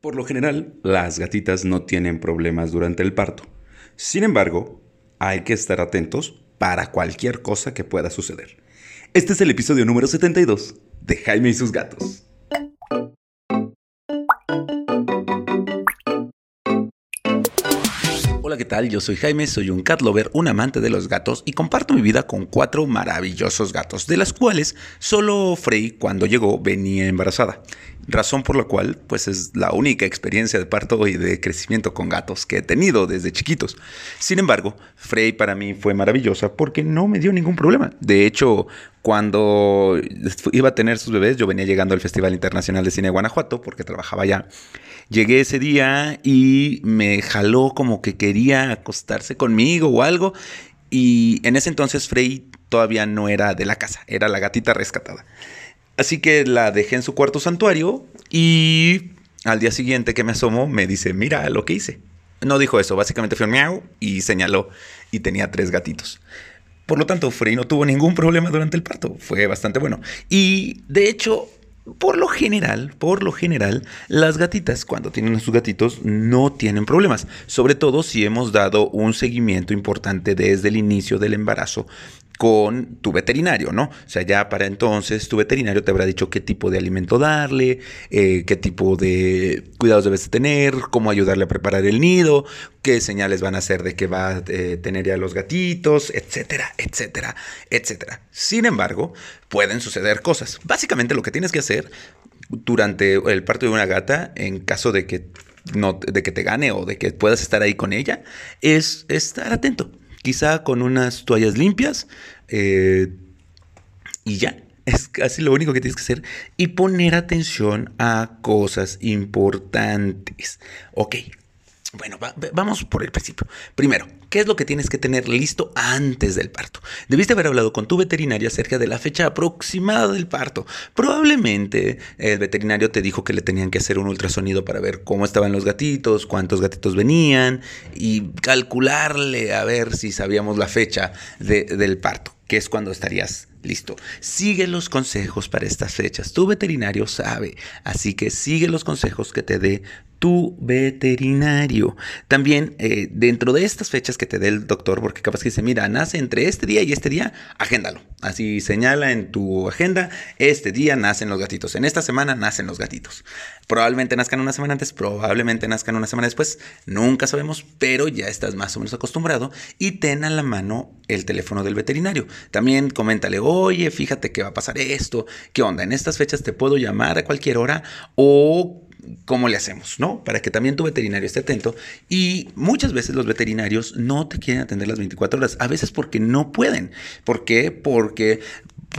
Por lo general, las gatitas no tienen problemas durante el parto. Sin embargo, hay que estar atentos para cualquier cosa que pueda suceder. Este es el episodio número 72 de Jaime y sus gatos. Hola, ¿qué tal? Yo soy Jaime, soy un cat lover, un amante de los gatos y comparto mi vida con cuatro maravillosos gatos, de las cuales solo Frey cuando llegó venía embarazada. Razón por la cual, pues es la única experiencia de parto y de crecimiento con gatos que he tenido desde chiquitos. Sin embargo, Frey para mí fue maravillosa porque no me dio ningún problema. De hecho, cuando iba a tener sus bebés, yo venía llegando al Festival Internacional de Cine de Guanajuato porque trabajaba allá. Llegué ese día y me jaló como que quería acostarse conmigo o algo. Y en ese entonces Frey todavía no era de la casa, era la gatita rescatada. Así que la dejé en su cuarto santuario y al día siguiente que me asomó me dice, mira lo que hice. No dijo eso, básicamente fue un miau y señaló y tenía tres gatitos. Por lo tanto, Frey no tuvo ningún problema durante el parto, fue bastante bueno. Y de hecho, por lo general, por lo general, las gatitas cuando tienen a sus gatitos no tienen problemas, sobre todo si hemos dado un seguimiento importante desde el inicio del embarazo con tu veterinario, ¿no? O sea, ya para entonces tu veterinario te habrá dicho qué tipo de alimento darle, eh, qué tipo de cuidados debes tener, cómo ayudarle a preparar el nido, qué señales van a hacer de que va a eh, tener ya los gatitos, etcétera, etcétera, etcétera. Sin embargo, pueden suceder cosas. Básicamente lo que tienes que hacer durante el parto de una gata, en caso de que no, de que te gane o de que puedas estar ahí con ella, es estar atento quizá con unas toallas limpias eh, y ya. Es casi lo único que tienes que hacer y poner atención a cosas importantes. Ok, bueno, vamos por el principio. Primero, ¿qué es lo que tienes que tener listo antes del parto? Debiste haber hablado con tu veterinario acerca de la fecha aproximada del parto. Probablemente el veterinario te dijo que le tenían que hacer un ultrasonido para ver cómo estaban los gatitos, cuántos gatitos venían y calcularle a ver si sabíamos la fecha del parto, que es cuando estarías Listo. Sigue los consejos para estas fechas. Tu veterinario sabe. Así que sigue los consejos que te dé tu veterinario. También eh, dentro de estas fechas que te dé el doctor, porque capaz que dice, mira, nace entre este día y este día, agéndalo. Así señala en tu agenda, este día nacen los gatitos, en esta semana nacen los gatitos. Probablemente nazcan una semana antes, probablemente nazcan una semana después, nunca sabemos, pero ya estás más o menos acostumbrado y ten a la mano el teléfono del veterinario. También coméntale, oye, fíjate que va a pasar esto, qué onda, en estas fechas te puedo llamar a cualquier hora o cómo le hacemos, ¿no? Para que también tu veterinario esté atento. Y muchas veces los veterinarios no te quieren atender las 24 horas, a veces porque no pueden. ¿Por qué? Porque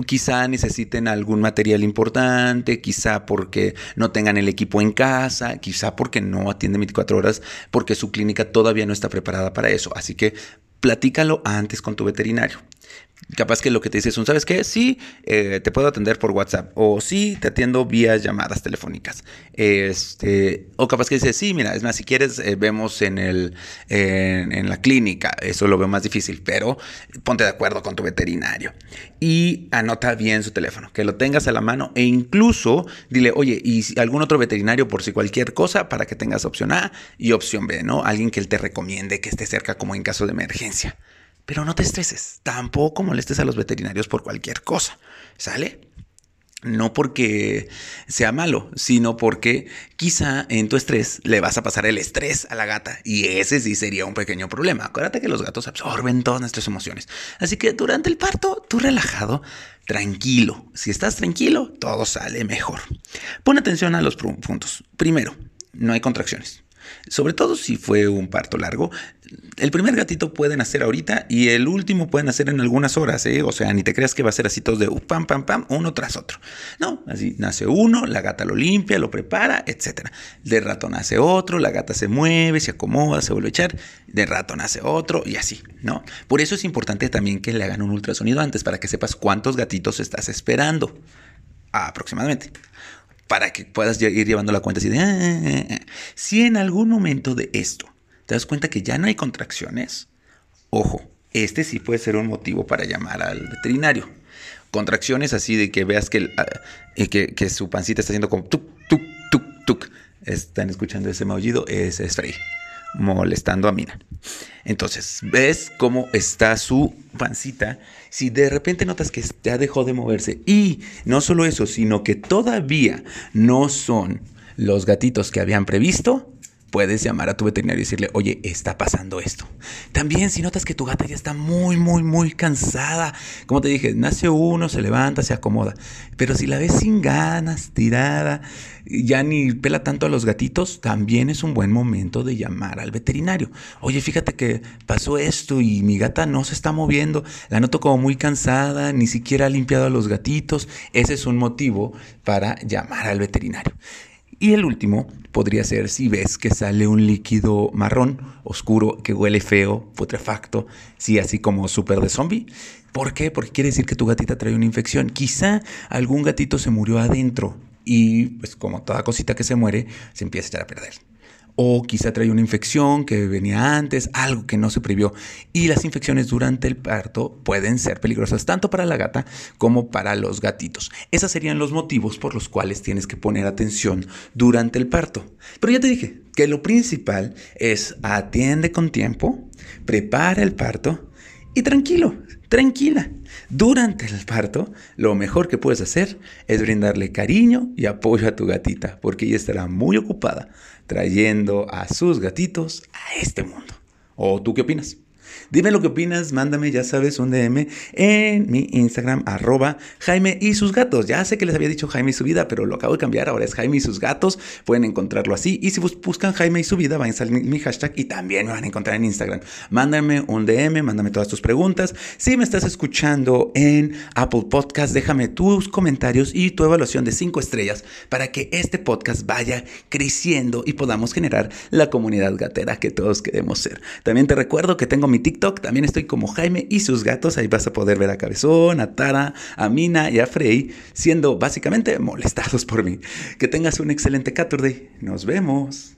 quizá necesiten algún material importante, quizá porque no tengan el equipo en casa, quizá porque no atienden 24 horas, porque su clínica todavía no está preparada para eso. Así que platícalo antes con tu veterinario. Capaz que lo que te dice es un, ¿sabes qué? Sí, eh, te puedo atender por WhatsApp. O sí, te atiendo vía llamadas telefónicas. Este, o capaz que dice, sí, mira, es más, si quieres, eh, vemos en, el, en, la clínica. Eso lo veo más difícil, pero ponte de acuerdo con tu veterinario. Y anota bien su teléfono, que lo tengas a la mano. E incluso dile, oye, y algún otro veterinario por si cualquier cosa, para que tengas opción A y opción B, ¿no? Alguien que él te recomiende que esté cerca como en caso de emergencia. Pero no te estreses, tampoco molestes a los veterinarios por cualquier cosa, ¿sale? No porque sea malo, sino porque quizá en tu estrés le vas a pasar el estrés a la gata y ese sí sería un pequeño problema. Acuérdate que los gatos absorben todas nuestras emociones. Así que durante el parto, tú relajado, tranquilo. Si estás tranquilo, todo sale mejor. Pon atención a los puntos. Primero, no hay contracciones. Sobre todo si fue un parto largo. El primer gatito puede nacer ahorita y el último puede nacer en algunas horas, ¿eh? O sea, ni te creas que va a ser así todos de uh, pam, pam, pam, uno tras otro. No, así nace uno, la gata lo limpia, lo prepara, etc. De rato nace otro, la gata se mueve, se acomoda, se vuelve a echar, de rato nace otro y así, ¿no? Por eso es importante también que le hagan un ultrasonido antes para que sepas cuántos gatitos estás esperando aproximadamente para que puedas ir llevando la cuenta así de... Ah, ah, ah, si en algún momento de esto te das cuenta que ya no hay contracciones, ojo, este sí puede ser un motivo para llamar al veterinario. Contracciones así de que veas que, eh, que, su pancita está haciendo como tuk, tuk, tuk, tuk. están escuchando ese maullido, es, es Frey molestando a Mina. Entonces, ves cómo está su pancita. Si de repente notas que ya dejó de moverse y no solo eso, sino que todavía no son los gatitos que habían previsto, puedes llamar a tu veterinario y decirle, oye, está pasando esto. También si notas que tu gata ya está muy, muy, muy cansada, como te dije, nace uno, se levanta, se acomoda, pero si la ves sin ganas, tirada, ya ni pela tanto a los gatitos, también es un buen momento de llamar al veterinario. Oye, fíjate que pasó esto y mi gata no se está moviendo, la noto como muy cansada, ni siquiera ha limpiado a los gatitos. Ese es un motivo para llamar al veterinario. Y el último podría ser si ves que sale un líquido marrón, oscuro, que huele feo, putrefacto, sí, así como súper de zombie. ¿Por qué? Porque quiere decir que tu gatita trae una infección. Quizá algún gatito se murió adentro y pues como toda cosita que se muere, se empieza a echar a perder o quizá trae una infección que venía antes, algo que no se previó. Y las infecciones durante el parto pueden ser peligrosas tanto para la gata como para los gatitos. Esos serían los motivos por los cuales tienes que poner atención durante el parto. Pero ya te dije que lo principal es atiende con tiempo, prepara el parto y tranquilo, tranquila. Durante el parto, lo mejor que puedes hacer es brindarle cariño y apoyo a tu gatita, porque ella estará muy ocupada trayendo a sus gatitos a este mundo. ¿O tú qué opinas? Dime lo que opinas, mándame, ya sabes, un DM en mi Instagram, arroba Jaime y sus gatos. Ya sé que les había dicho Jaime y su vida, pero lo acabo de cambiar, ahora es Jaime y sus gatos. Pueden encontrarlo así. Y si buscan Jaime y su vida, van a salir mi hashtag y también me van a encontrar en Instagram. Mándame un DM, mándame todas tus preguntas. Si me estás escuchando en Apple Podcast, déjame tus comentarios y tu evaluación de 5 estrellas para que este podcast vaya creciendo y podamos generar la comunidad gatera que todos queremos ser. También te recuerdo que tengo mi TikTok también estoy como Jaime y sus gatos. Ahí vas a poder ver a Cabezón, a Tara, a Mina y a Frey siendo básicamente molestados por mí. Que tengas un excelente Caturday. Nos vemos.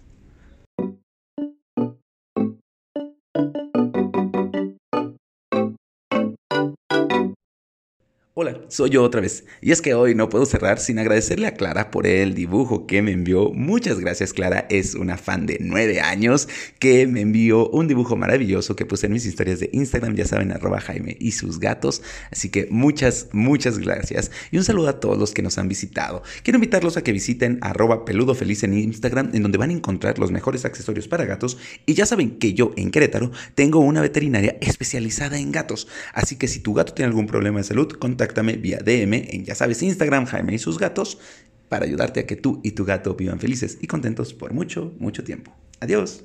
Hola, soy yo otra vez. Y es que hoy no puedo cerrar sin agradecerle a Clara por el dibujo que me envió. Muchas gracias, Clara. Es una fan de nueve años que me envió un dibujo maravilloso que puse en mis historias de Instagram. Ya saben, arroba Jaime y sus gatos. Así que muchas, muchas gracias. Y un saludo a todos los que nos han visitado. Quiero invitarlos a que visiten arroba peludo feliz en Instagram, en donde van a encontrar los mejores accesorios para gatos. Y ya saben que yo en Querétaro tengo una veterinaria especializada en gatos. Así que si tu gato tiene algún problema de salud, contáctame vía DM en, ya sabes, Instagram, Jaime y sus gatos, para ayudarte a que tú y tu gato vivan felices y contentos por mucho, mucho tiempo. Adiós.